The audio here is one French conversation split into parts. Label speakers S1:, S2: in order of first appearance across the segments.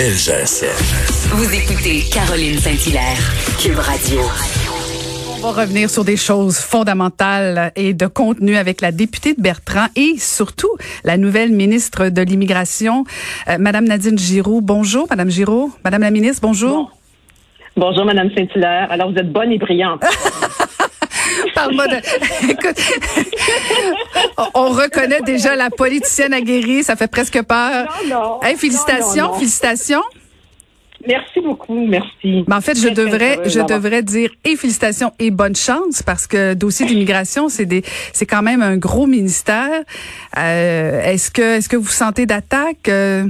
S1: Vous écoutez Caroline Saint-Hilaire, Cube Radio.
S2: On va revenir sur des choses fondamentales et de contenu avec la députée de Bertrand et surtout la nouvelle ministre de l'Immigration, euh, Madame Nadine Giraud. Bonjour, Madame Giraud. Madame la ministre, bonjour.
S3: Bonjour, Madame Saint-Hilaire. Alors, vous êtes bonne et brillante.
S2: Parle-moi de. Écoute, on reconnaît déjà la politicienne aguerrie, ça fait presque peur.
S3: Non, non.
S2: félicitations,
S3: Non, non, non.
S2: félicitations.
S3: Merci beaucoup, merci.
S2: Mais en fait, je devrais, je dire et félicitations et bonne chance parce que dossier d'immigration, c'est des, c'est quand même un gros ministère. Euh, est-ce que, est-ce que vous sentez d'attaque? Euh,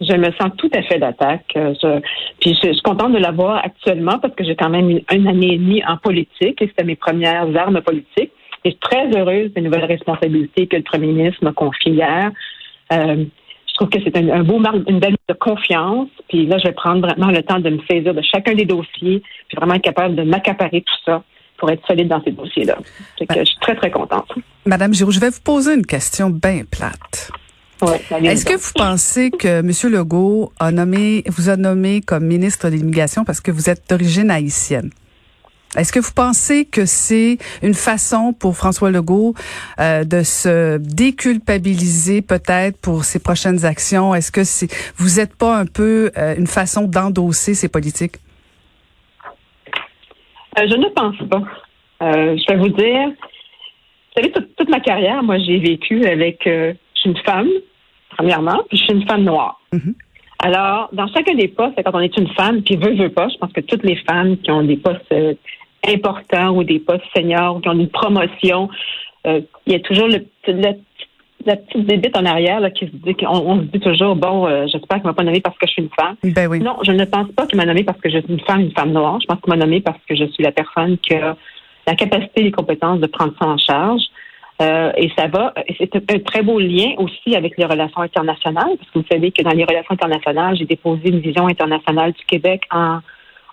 S3: Je me sens tout à fait d'attaque. Euh, Je, puis je, je suis contente de l'avoir actuellement parce que j'ai quand même une, une année et demie en politique et c'était mes premières armes politiques. Et je suis très heureuse des nouvelles responsabilités que le premier ministre m'a confiées hier. Euh, je trouve que c'est un, un beau marque, une belle de confiance. Puis là, je vais prendre vraiment le temps de me saisir de chacun des dossiers, puis vraiment être capable de m'accaparer tout ça pour être solide dans ces dossiers-là. Que je suis très, très contente.
S2: Madame Giroux, je vais vous poser une question bien plate.
S3: Ouais,
S2: Est-ce que vous pensez que M. Legault a nommé, vous a nommé comme ministre de l'immigration parce que vous êtes d'origine haïtienne? Est-ce que vous pensez que c'est une façon pour François Legault euh, de se déculpabiliser peut-être pour ses prochaines actions? Est-ce que c'est vous n'êtes pas un peu euh, une façon d'endosser ses politiques?
S3: Euh, je ne pense pas. Je vais vous dire, vous savez, toute, toute ma carrière, moi, j'ai vécu avec, je suis une femme, premièrement, puis je suis une femme noire.
S2: Mhm.
S3: Alors, dans chacun des postes, quand on est une femme, puis veut, veut pas, je pense que toutes les femmes qui ont des postes euh, importants ou des postes seniors, ou qui ont une promotion, euh, il y a toujours le, le- la petite débite en arrière là, qui se dit qu'on on se dit toujours, bon, euh, j'espère qu'il ne m'a pas nommé parce que je suis une femme.
S2: Ben oui.
S3: Non, je ne pense pas qu'il m'a nommé parce que je suis une femme, une femme noire. Je pense qu'il m'a nommé parce que je suis la personne qui a la capacité et les compétences de prendre ça en charge. Euh, et ça va, et c'est un, très beau lien aussi avec les relations internationales, parce que vous savez que dans les relations internationales, j'ai déposé une vision internationale du Québec en,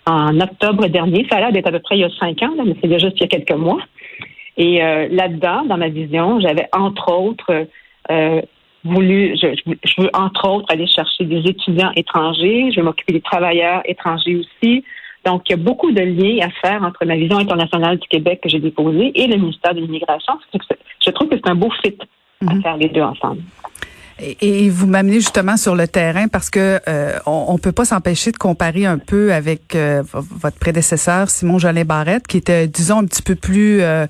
S3: en octobre dernier. Ça a l'air d'être à peu près il y a cinq ans, mais c'est déjà il y a quelques mois. Et euh, là-dedans, dans ma vision, j'avais entre autres euh, voulu, je- je veux entre autres aller chercher des étudiants étrangers, je vais m'occuper des travailleurs étrangers aussi. Donc, il y a beaucoup de liens à faire entre ma vision internationale du Québec que j'ai déposée et le ministère de l'Immigration. Je trouve que c'est un beau fit à
S2: Mhm.
S3: faire les deux ensemble.
S2: Et, vous m'amenez justement sur le terrain parce que euh, on, on peut pas s'empêcher de comparer un peu avec euh, votre prédécesseur Simon Jolin Barrette, qui était, disons, un petit peu plus euh,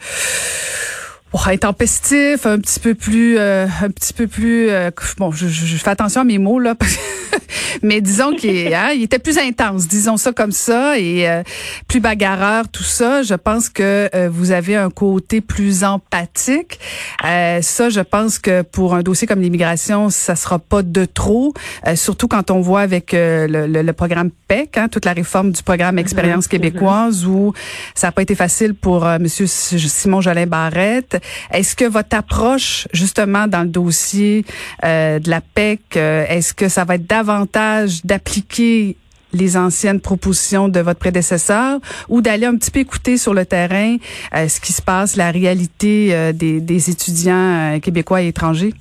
S2: oh, intempestif, un petit peu plus, euh, un petit peu plus. euh, bon, je, je- je fais attention à mes mots là, mais disons qu'il hein, il était plus intense, disons ça comme ça, et euh, plus bagarreur, tout ça. Je pense que euh, vous avez un côté plus empathique. Euh, ça, je pense que pour un dossier comme l'immigration, ça sera pas de trop, euh, surtout quand on voit avec le, le- le programme PEC, hein, toute la réforme du programme Expérience québécoise, où ça n'a pas été facile pour euh, Monsieur Simon Jolin Barrette. Est-ce que votre approche, justement, dans le dossier euh, de la PEC, euh, est-ce que ça va être davantage d'appliquer les anciennes propositions de votre prédécesseur ou d'aller un petit peu écouter sur le terrain euh, ce qui se passe, la réalité des, étudiants québécois et étrangers?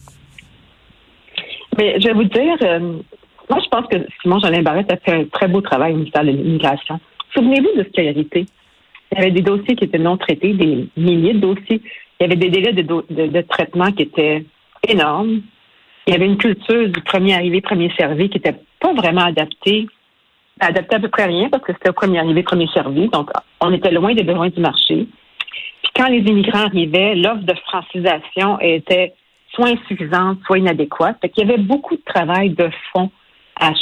S3: Mais je vais vous dire, moi, je pense que Simon Jolin Barrette a fait un très beau travail au ministère de l'Immigration. Souvenez-vous de ce qu'il a été. Il y avait des dossiers qui étaient non traités, des milliers de dossiers. Il y avait des délais de, de- traitement qui étaient énormes. Il y avait une culture du premier arrivé, premier servi qui n'était pas vraiment adaptée. Adaptée à peu près rien parce que c'était au premier arrivé, premier servi. Donc, on était loin des besoins du marché. Puis quand les immigrants arrivaient, l'offre de francisation était soit insuffisante, soit inadéquate. Fait qu'il y avait beaucoup de travail de fond à,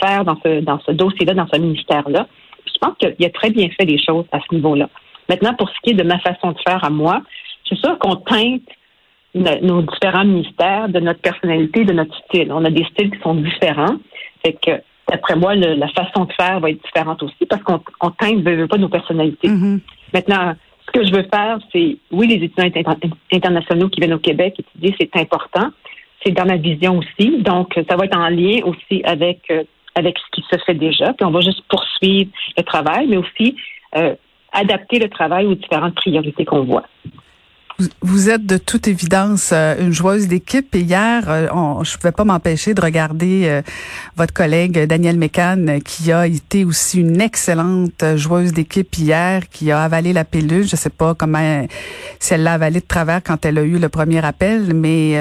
S3: faire dans ce, dossier-là, dans ce ministère-là. Je pense qu'il a très bien fait les choses à ce niveau-là. Maintenant, pour ce qui est de ma façon de faire à moi, c'est sûr qu'on teinte no- nos différents ministères de notre personnalité, de notre style. On a des styles qui sont différents. Fait que, d'après moi, la façon de faire va être différente aussi parce qu'on on teinte pas nos personnalités.
S2: Mm-hmm.
S3: Maintenant, ce que je veux faire, c'est, oui, les étudiants internationaux qui viennent au Québec étudier, c'est important. C'est dans ma vision aussi. Donc, ça va être en lien aussi avec, euh, avec ce qui se fait déjà. Puis on va juste poursuivre le travail, mais aussi euh, adapter le travail aux différentes priorités qu'on voit.
S2: Vous êtes de toute évidence euh, une joueuse d'équipe et hier, euh, on, je ne pouvais pas m'empêcher de regarder euh, votre collègue Daniel Mécan qui a été aussi une excellente joueuse d'équipe hier, qui a avalé la pilule. Je sais pas comment si elle l'a avalé de travers quand elle a eu le premier appel, mais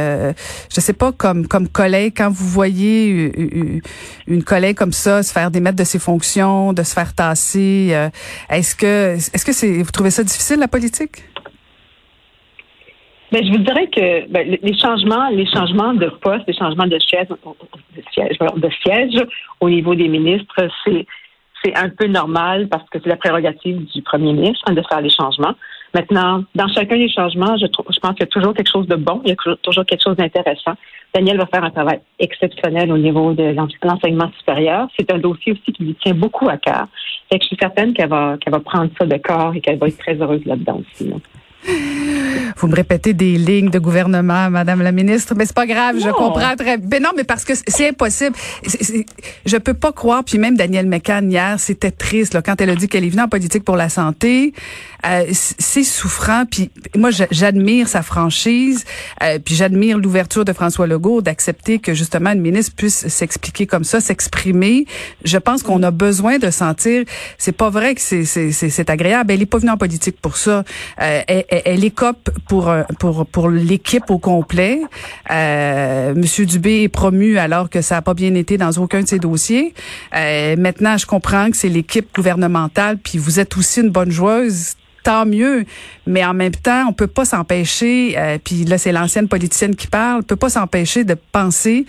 S2: je sais pas comme comme collègue quand vous voyez une collègue comme ça se faire démettre de ses fonctions, de se faire tasser, est-ce que est-ce que c'est vous trouvez ça difficile la politique?
S3: Ben, je vous dirais que ben, les changements, les changements de poste, les changements de siège, de siège, de siège au niveau des ministres, c'est c'est un peu normal parce que c'est la prérogative du premier ministre hein, de faire les changements. Maintenant, dans chacun des changements, je, trouve, je pense qu'il y a toujours quelque chose de bon, il y a toujours quelque chose d'intéressant. Daniel va faire un travail exceptionnel au niveau de l'enseignement supérieur. C'est un dossier aussi qui lui tient beaucoup à cœur. Et je suis certaine qu'elle va, qu'elle va prendre ça de corps et qu'elle va être très heureuse là-dedans aussi.
S2: Vous me répétez des lignes de gouvernement, Madame la ministre, mais c'est pas grave, je comprends très. Mais non, mais parce que c'est impossible. je peux pas croire. Puis même Danielle McCann hier, c'était triste là, quand elle a dit qu'elle est venue en politique pour la santé. Euh, c'est souffrant. Puis moi, j'admire sa franchise. Euh, puis j'admire l'ouverture de François Legault d'accepter que justement une ministre puisse s'expliquer comme ça, s'exprimer. Je pense qu'on a besoin de sentir. C'est pas vrai que c'est agréable. Elle est pas venue en politique pour ça. Euh, elle, elle écope pour pour pour l'équipe au complet. Euh, Monsieur Dubé est promu alors que ça a pas bien été dans aucun de ses dossiers. Euh, maintenant, je comprends que c'est l'équipe gouvernementale, puis vous êtes aussi une bonne joueuse tant mieux. Mais en même temps, on peut pas s'empêcher, euh, puis là c'est l'ancienne politicienne qui parle, on peut pas s'empêcher de penser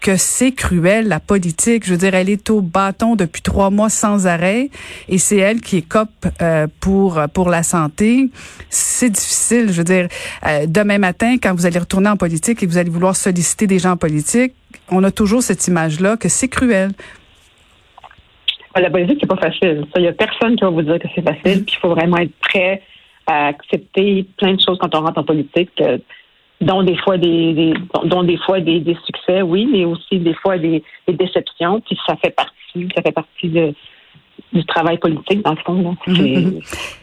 S2: que c'est cruel, la politique. Je veux dire, elle est au bâton depuis trois mois sans arrêt et c'est elle qui est cop euh, pour, pour la santé. C'est difficile. Je veux dire, euh, demain matin, quand vous allez retourner en politique et vous allez vouloir solliciter des gens politiques, on a toujours cette image-là que c'est cruel.
S3: La politique, c'est pas facile. Il y a personne qui va vous dire que c'est facile. Puis il faut vraiment être prêt à accepter plein de choses quand on rentre en politique, euh, dont des fois des, dont des fois des, succès, oui, mais aussi des fois des, déceptions. Puis ça fait partie, ça fait partie du travail politique dans le fond. Mm-hmm.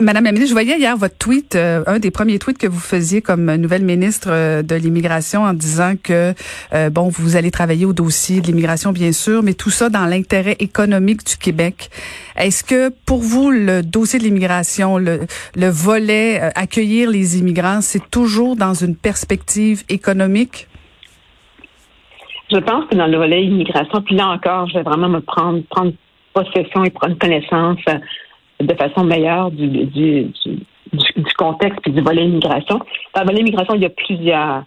S2: Madame la ministre, je voyais hier votre tweet, euh, un des premiers tweets que vous faisiez comme nouvelle ministre euh, de l'immigration en disant que, euh, bon, vous allez travailler au dossier de l'immigration, bien sûr, mais tout ça dans l'intérêt économique du Québec. Est-ce que pour vous, le dossier de l'immigration, le, le volet accueillir les immigrants, c'est toujours dans une perspective économique?
S3: Je pense que dans le volet immigration, puis là encore, je vais vraiment me prendre, prendre possession et prendre connaissance de façon meilleure du, du, contexte et du volet immigration. Dans le volet immigration, il y a plusieurs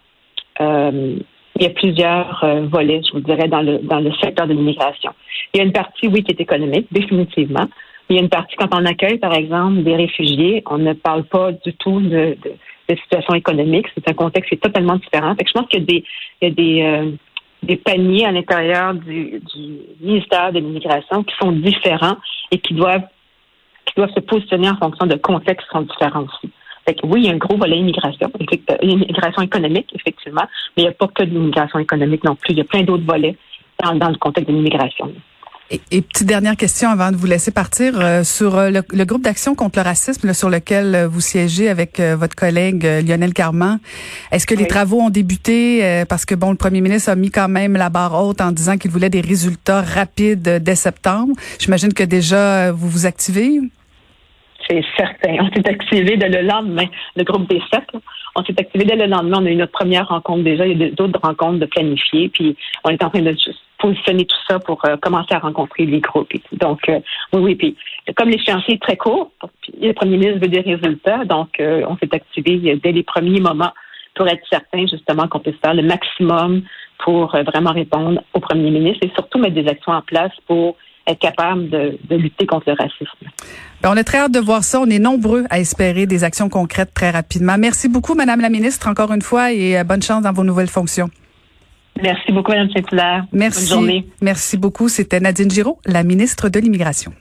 S3: euh, il y a plusieurs euh, volets, je vous dirais, dans le dans le secteur de l'immigration. Il y a une partie, oui, qui est économique, définitivement. Il y a une partie quand on accueille, par exemple, des réfugiés, on ne parle pas du tout de, de, situation économique. C'est un contexte qui est totalement différent. Fait je pense qu'il y a des, il des, euh, des paniers à l'intérieur du ministère de l'immigration qui sont différents et qui doivent qui doivent se positionner en fonction de contextes qui sont différents aussi. Fait que oui, il y a un gros volet immigration, immigration économique, effectivement, mais il n'y a pas que de l'immigration économique non plus. Il y a plein d'autres volets dans, dans le contexte de l'immigration.
S2: Et, petite dernière question avant de vous laisser partir euh, sur euh, le, groupe d'action contre le racisme sur lequel euh, vous siégez avec votre collègue Lionel Carman. Est-ce que les travaux ont débuté? Parce que bon le premier ministre a mis quand même la barre haute en disant qu'il voulait des résultats rapides dès septembre. J'imagine que déjà vous vous activez.
S3: C'est certain. On s'est activé dès le lendemain. Le groupe des sept, on s'est activé dès le lendemain. On a eu notre première rencontre déjà. Il y a d'autres rencontres de planifier. Puis on est en train de positionner tout ça pour euh, commencer à rencontrer les groupes. Donc euh, oui, oui. Puis comme l'échéancier est très court, puis le premier ministre veut des résultats, donc euh, on s'est activé dès les premiers moments pour être certain justement qu'on puisse faire le maximum pour vraiment répondre au premier ministre et surtout mettre des actions en place pour être capable de, de lutter contre le racisme.
S2: Ben, on est très hâte de voir ça. On est nombreux à espérer des actions concrètes très rapidement. Merci beaucoup, Madame la Ministre, encore une fois, et euh, bonne chance dans vos nouvelles fonctions.
S3: Merci beaucoup, Mme Saint-Hilaire.
S2: Merci.
S3: Bonne journée.
S2: Merci beaucoup. C'était Nadine Giraud, la ministre de l'Immigration.